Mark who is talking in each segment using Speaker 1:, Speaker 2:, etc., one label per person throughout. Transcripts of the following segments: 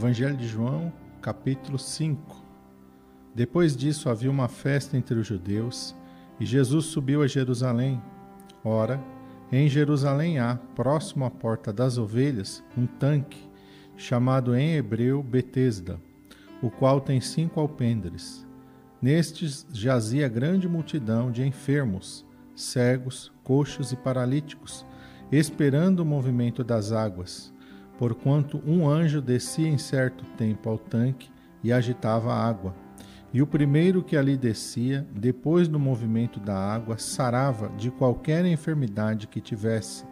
Speaker 1: Evangelho de João, capítulo 5. Depois disso havia uma festa entre os judeus, e Jesus subiu a Jerusalém. Ora, em Jerusalém há, próximo à porta das ovelhas, um tanque, chamado em hebreu Betesda, o qual tem cinco alpendres. Nestes jazia grande multidão de enfermos, cegos, coxos e paralíticos, esperando o movimento das águas porquanto um anjo descia em certo tempo ao tanque e agitava a água. E o primeiro que ali descia, depois do movimento da água, sarava de qualquer enfermidade que tivesse.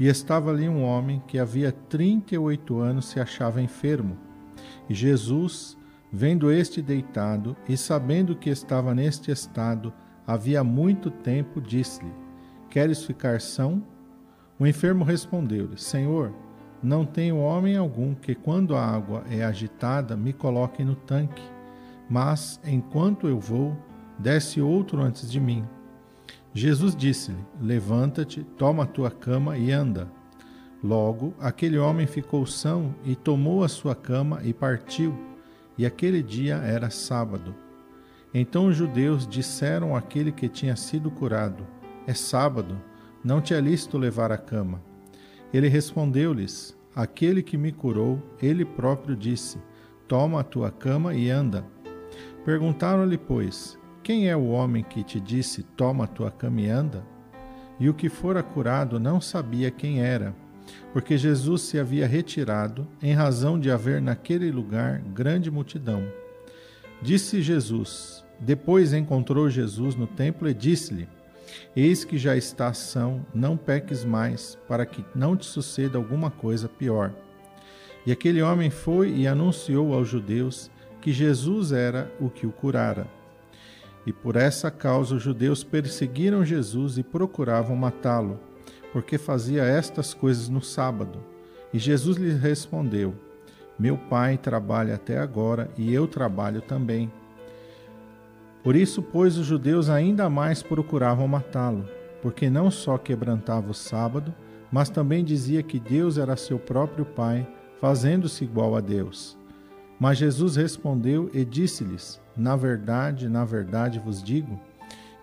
Speaker 1: E estava ali um homem que havia trinta e oito anos se achava enfermo. E Jesus, vendo este deitado e sabendo que estava neste estado havia muito tempo, disse-lhe: Queres ficar são? O enfermo respondeu-lhe: Senhor, não tenho homem algum que, quando a água é agitada, me coloque no tanque, mas, enquanto eu vou, desce outro antes de mim. Jesus disse-lhe: Levanta-te, toma a tua cama e anda. Logo, aquele homem ficou são e tomou a sua cama e partiu, e aquele dia era sábado. Então os judeus disseram àquele que tinha sido curado: É sábado, não te é lícito levar a cama. Ele respondeu-lhes: Aquele que me curou, ele próprio disse: Toma a tua cama e anda. Perguntaram-lhe, pois: Quem é o homem que te disse: Toma a tua cama e anda? E o que fora curado não sabia quem era, porque Jesus se havia retirado, em razão de haver naquele lugar grande multidão. Disse Jesus: Depois encontrou Jesus no templo e disse-lhe: Eis que já está são, não peques mais, para que não te suceda alguma coisa pior. E aquele homem foi e anunciou aos judeus que Jesus era o que o curara. E por essa causa os judeus perseguiram Jesus e procuravam matá-lo, porque fazia estas coisas no sábado. E Jesus lhes respondeu: Meu pai trabalha até agora e eu trabalho também. Por isso, pois, os judeus ainda mais procuravam matá-lo, porque não só quebrantava o sábado, mas também dizia que Deus era seu próprio Pai, fazendo-se igual a Deus. Mas Jesus respondeu e disse-lhes: Na verdade, na verdade vos digo,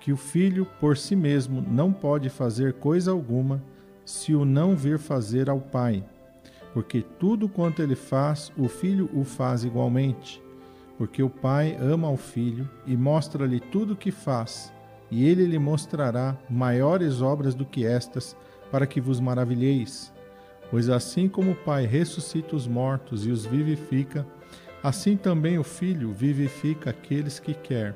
Speaker 1: que o filho por si mesmo não pode fazer coisa alguma se o não vir fazer ao Pai, porque tudo quanto ele faz, o filho o faz igualmente porque o Pai ama ao Filho e mostra-lhe tudo o que faz, e ele lhe mostrará maiores obras do que estas, para que vos maravilheis. Pois assim como o Pai ressuscita os mortos e os vivifica, assim também o Filho vivifica aqueles que quer.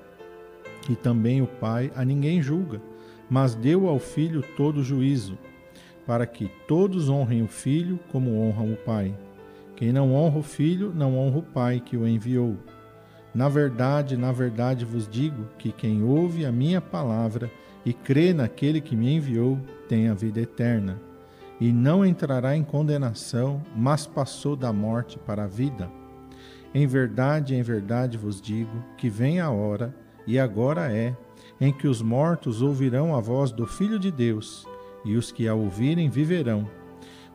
Speaker 1: E também o Pai a ninguém julga, mas deu ao Filho todo o juízo, para que todos honrem o Filho como honram o Pai. Quem não honra o Filho, não honra o Pai que o enviou. Na verdade, na verdade vos digo que quem ouve a minha palavra e crê naquele que me enviou tem a vida eterna, e não entrará em condenação, mas passou da morte para a vida. Em verdade, em verdade vos digo que vem a hora, e agora é, em que os mortos ouvirão a voz do Filho de Deus, e os que a ouvirem viverão.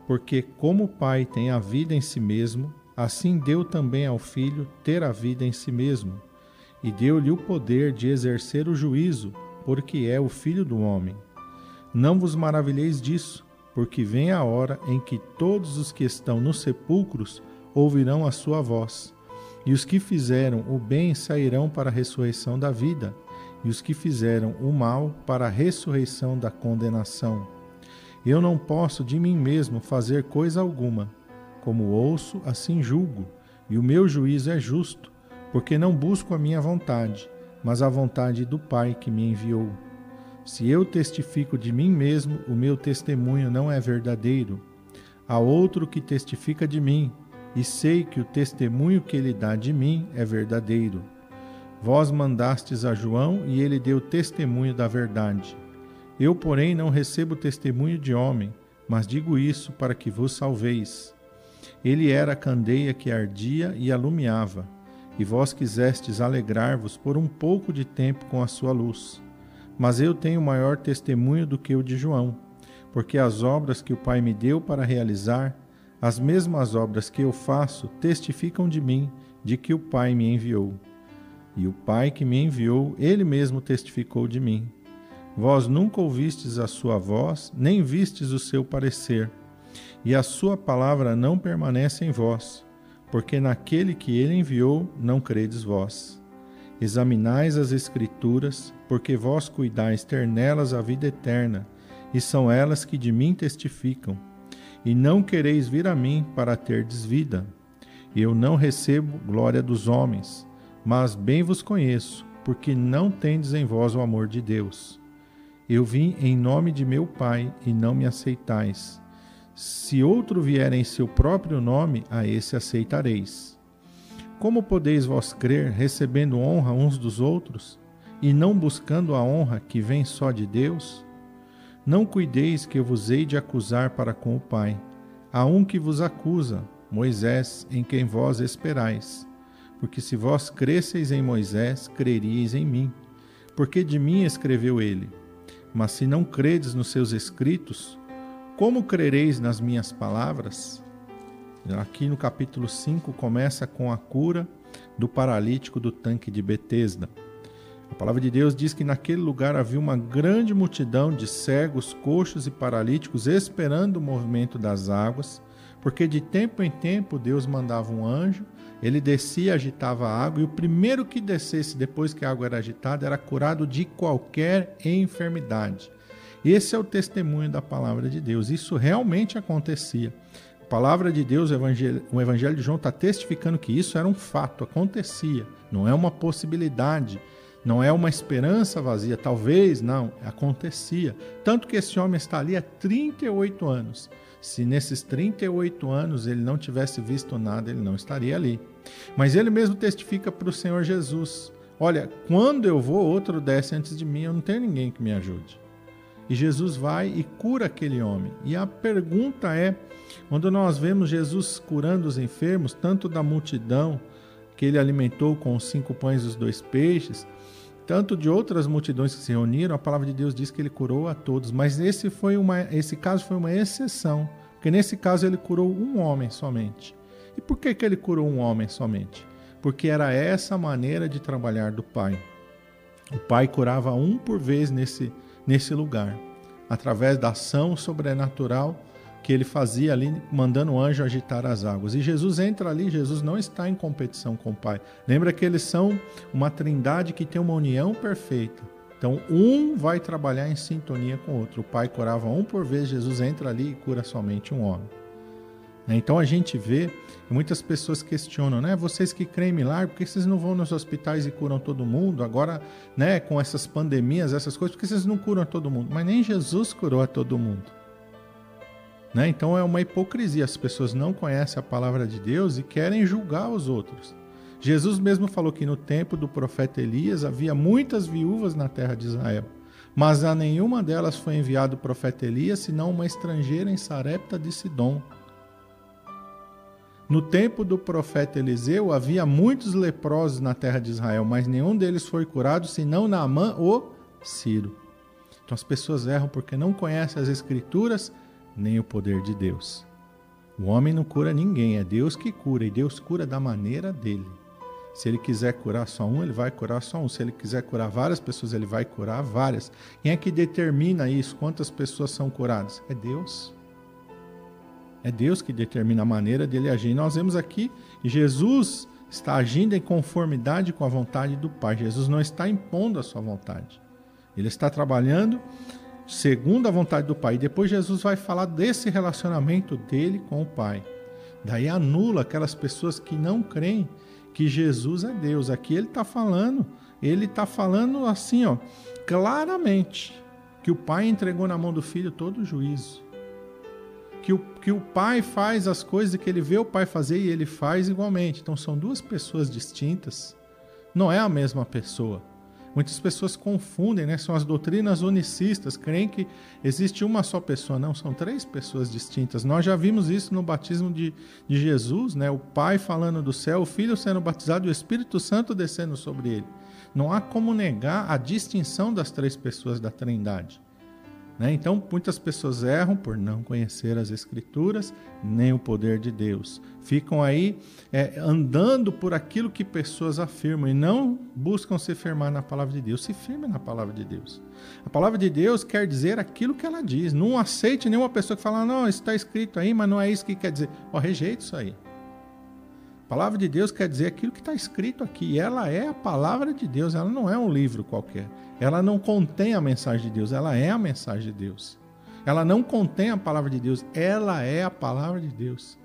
Speaker 1: Porque, como o Pai tem a vida em si mesmo, assim deu também ao Filho ter a vida em si mesmo, e deu-lhe o poder de exercer o juízo, porque é o Filho do homem. Não vos maravilheis disso, porque vem a hora em que todos os que estão nos sepulcros ouvirão a sua voz, e os que fizeram o bem sairão para a ressurreição da vida, e os que fizeram o mal para a ressurreição da condenação. Eu não posso de mim mesmo fazer coisa alguma como ouço, assim julgo, e o meu juízo é justo, porque não busco a minha vontade, mas a vontade do Pai que me enviou. Se eu testifico de mim mesmo, o meu testemunho não é verdadeiro. Há outro que testifica de mim, e sei que o testemunho que ele dá de mim é verdadeiro. Vós mandastes a João, e ele deu testemunho da verdade. Eu, porém, não recebo testemunho de homem, mas digo isso para que vos salveis. Ele era a candeia que ardia e alumiava, e vós quisestes alegrar-vos por um pouco de tempo com a sua luz. Mas eu tenho maior testemunho do que o de João, porque as obras que o Pai me deu para realizar, As mesmas obras que eu faço testificam de mim, de que o Pai me enviou. E o Pai que me enviou, ele mesmo testificou de mim. Vós nunca ouvistes a sua voz, nem vistes o seu parecer, e a sua palavra não permanece em vós, porque naquele que ele enviou não credes vós. Examinais as Escrituras, porque vós cuidais ter nelas a vida eterna, e são elas que de mim testificam. E não quereis vir a mim para terdes vida. Eu não recebo glória dos homens, mas bem vos conheço, porque não tendes em vós o amor de Deus. Eu vim em nome de meu Pai e não me aceitais. Se outro vier em seu próprio nome, a esse aceitareis. Como podeis vós crer, recebendo honra uns dos outros, e não buscando a honra que vem só de Deus? Não cuideis que eu vos hei de acusar para com o Pai. Há um que vos acusa, Moisés, em quem vós esperais. Porque se vós cresceis em Moisés, creríeis em mim, porque de mim escreveu ele. Mas se não credes nos seus escritos, como crereis nas minhas palavras? Aqui no capítulo 5 começa com a cura do paralítico do tanque de Betesda. A palavra de Deus diz que naquele lugar havia uma grande multidão de cegos, coxos e paralíticos esperando o movimento das águas, porque de tempo em tempo Deus mandava um anjo, ele descia, agitava a água, e o primeiro que descesse depois que a água era agitada era curado de qualquer enfermidade. Esse é o testemunho da palavra de Deus. Isso realmente acontecia. A palavra de Deus, o Evangelho, o evangelho de João está testificando que isso era um fato, acontecia, não é uma possibilidade não é uma esperança vazia, talvez, não, acontecia. Tanto que esse homem está ali há 38 anos. Se nesses 38 anos ele não tivesse visto nada, ele não estaria ali. Mas ele mesmo testifica para o Senhor Jesus: Olha, quando eu vou, outro desce antes de mim, eu não tenho ninguém que me ajude. E Jesus vai e cura aquele homem. E a pergunta é: quando nós vemos Jesus curando os enfermos, tanto da multidão que ele alimentou com os cinco pães e os dois peixes, tanto de outras multidões que se reuniram, a palavra de Deus diz que ele curou a todos, mas esse, foi uma, esse caso foi uma exceção, porque nesse caso ele curou um homem somente. E por que, que ele curou um homem somente? Porque era essa a maneira de trabalhar do Pai. O Pai curava um por vez nesse, nesse lugar, através da ação sobrenatural que ele fazia ali, mandando o anjo agitar as águas. E Jesus entra ali, Jesus não está em competição com o Pai. Lembra que eles são uma trindade que tem uma união perfeita. Então, um vai trabalhar em sintonia com o outro. O Pai curava um por vez, Jesus entra ali e cura somente um homem. Então a gente vê, muitas pessoas questionam, né? Vocês que creem em milagre, por que vocês não vão nos hospitais e curam todo mundo? Agora, né, com essas pandemias, essas coisas, por que vocês não curam todo mundo? Mas nem Jesus curou a todo mundo. Né? Então é uma hipocrisia. As pessoas não conhecem a palavra de Deus e querem julgar os outros. Jesus mesmo falou que no tempo do profeta Elias havia muitas viúvas na terra de Israel, mas a nenhuma delas foi enviado o profeta Elias, senão uma estrangeira em Sarepta de Sidom. No tempo do profeta Eliseu havia muitos leprosos na terra de Israel, mas nenhum deles foi curado, senão Naamã o Ciro. Então as pessoas erram porque não conhecem as escrituras nem o poder de Deus. O homem não cura ninguém, é Deus que cura e Deus cura da maneira dele. Se ele quiser curar só um, ele vai curar só um. Se ele quiser curar várias pessoas, ele vai curar várias. Quem é que determina isso? Quantas pessoas são curadas? É Deus. É Deus que determina a maneira dele agir. nós vemos aqui Jesus está agindo em conformidade com a vontade do Pai. Jesus não está impondo a sua vontade. Ele está trabalhando segundo a vontade do Pai. E depois Jesus vai falar desse relacionamento dele com o Pai. Daí anula aquelas pessoas que não creem que Jesus é Deus. Aqui ele está falando, ele está falando assim, ó, claramente, que o Pai entregou na mão do Filho todo o juízo. Que o, que o Pai faz as coisas que ele vê o Pai fazer e ele faz igualmente. Então são duas pessoas distintas. Não é a mesma pessoa. Muitas pessoas confundem, né? São as doutrinas unicistas, creem que existe uma só pessoa. Não, são três pessoas distintas. Nós já vimos isso no batismo de, de Jesus, né? O Pai falando do céu, o Filho sendo batizado e o Espírito Santo descendo sobre ele. Não há como negar a distinção das três pessoas da Trindade. Né? Então, muitas pessoas erram por não conhecer as Escrituras nem o poder de Deus. Ficam aí é, andando por aquilo que pessoas afirmam e não buscam se firmar na palavra de Deus. Se firme na palavra de Deus. A palavra de Deus quer dizer aquilo que ela diz. Não aceite nenhuma pessoa que fala, não, isso está escrito aí, mas não é isso que quer dizer. Ó, rejeite isso aí. A palavra de Deus quer dizer aquilo que está escrito aqui. Ela é a palavra de Deus, ela não é um livro qualquer. Ela não contém a mensagem de Deus, ela é a mensagem de Deus. Ela não contém a palavra de Deus, ela é a palavra de Deus.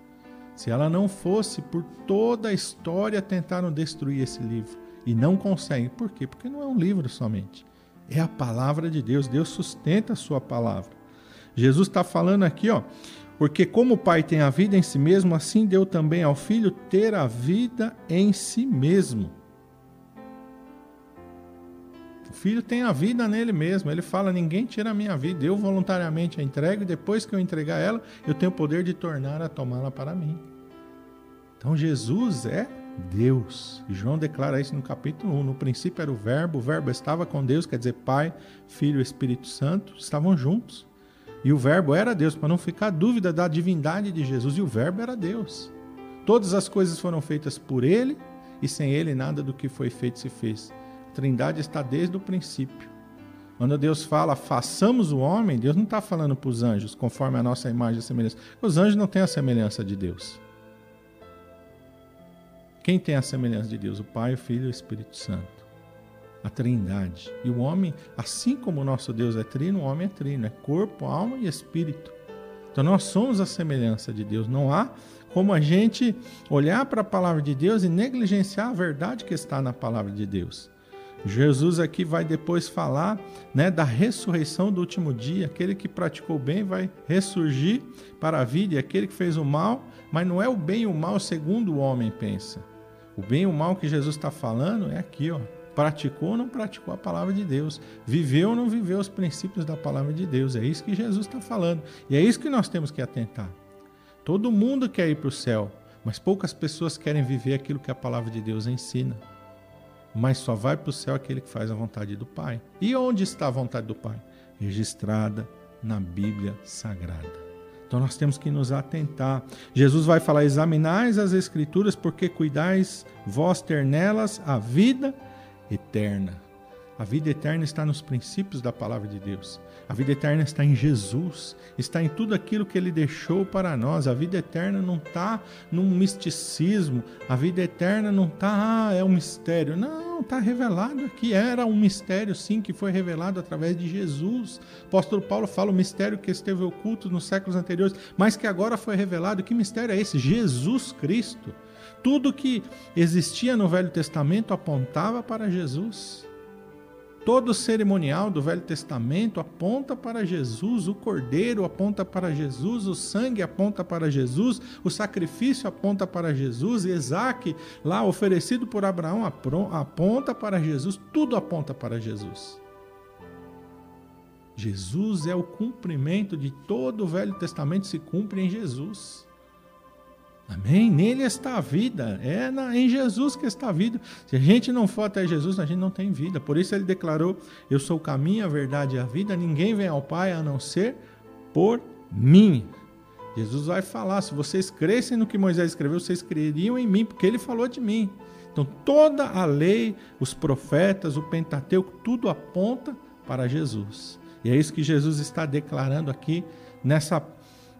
Speaker 1: Se ela não fosse, por toda a história tentaram destruir esse livro e não conseguem. Por quê? Porque não é um livro somente. É a palavra de Deus. Deus sustenta a sua palavra. Jesus está falando aqui, ó, porque como o Pai tem a vida em si mesmo, assim deu também ao Filho ter a vida em si mesmo. O Filho tem a vida nele mesmo. Ele fala: ninguém tira a minha vida. Eu voluntariamente a entrego e depois que eu entregar ela, eu tenho o poder de tornar a tomá-la para mim. Então Jesus é Deus. João declara isso no capítulo 1. No princípio era o Verbo, o Verbo estava com Deus, quer dizer, Pai, Filho e Espírito Santo estavam juntos. E o Verbo era Deus, para não ficar dúvida da divindade de Jesus. E o Verbo era Deus. Todas as coisas foram feitas por Ele, e sem Ele nada do que foi feito se fez. A Trindade está desde o princípio. Quando Deus fala, façamos o homem, Deus não está falando para os anjos, conforme a nossa imagem e semelhança. Os anjos não têm a semelhança de Deus. Quem tem a semelhança de Deus? O Pai, o Filho e o Espírito Santo a trindade. E o homem, assim como o nosso Deus é trino, o homem é trino, é corpo, alma e espírito. Então nós somos a semelhança de Deus. Não há como a gente olhar para a palavra de Deus e negligenciar a verdade que está na palavra de Deus. Jesus aqui vai depois falar né, da ressurreição do último dia. Aquele que praticou bem vai ressurgir para a vida, e aquele que fez o mal, mas não é o bem e o mal segundo o homem pensa. O bem e o mal que Jesus está falando é aqui, ó, praticou ou não praticou a palavra de Deus, viveu ou não viveu os princípios da palavra de Deus. É isso que Jesus está falando. E é isso que nós temos que atentar. Todo mundo quer ir para o céu, mas poucas pessoas querem viver aquilo que a palavra de Deus ensina. Mas só vai para o céu aquele que faz a vontade do Pai. E onde está a vontade do Pai? Registrada na Bíblia Sagrada. Então nós temos que nos atentar. Jesus vai falar: examinais as Escrituras, porque cuidais vós ter nelas a vida eterna. A vida eterna está nos princípios da palavra de Deus. A vida eterna está em Jesus, está em tudo aquilo que ele deixou para nós. A vida eterna não está num misticismo, a vida eterna não está, ah, é um mistério. Não, está revelado aqui. Era um mistério, sim, que foi revelado através de Jesus. O apóstolo Paulo fala o mistério que esteve oculto nos séculos anteriores, mas que agora foi revelado. Que mistério é esse? Jesus Cristo. Tudo que existia no Velho Testamento apontava para Jesus. Todo o cerimonial do Velho Testamento aponta para Jesus, o cordeiro aponta para Jesus, o sangue aponta para Jesus, o sacrifício aponta para Jesus, Isaac, lá oferecido por Abraão, aponta para Jesus, tudo aponta para Jesus. Jesus é o cumprimento de todo o Velho Testamento, se cumpre em Jesus. Amém? Nele está a vida. É na, em Jesus que está a vida. Se a gente não for até Jesus, a gente não tem vida. Por isso ele declarou: Eu sou o caminho, a verdade e a vida. Ninguém vem ao Pai a não ser por mim. Jesus vai falar: se vocês crescem no que Moisés escreveu, vocês creriam em mim, porque ele falou de mim. Então toda a lei, os profetas, o Pentateuco, tudo aponta para Jesus. E é isso que Jesus está declarando aqui nessa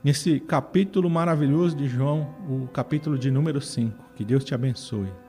Speaker 1: nesse capítulo maravilhoso de João, o capítulo de número 5. Que Deus te abençoe.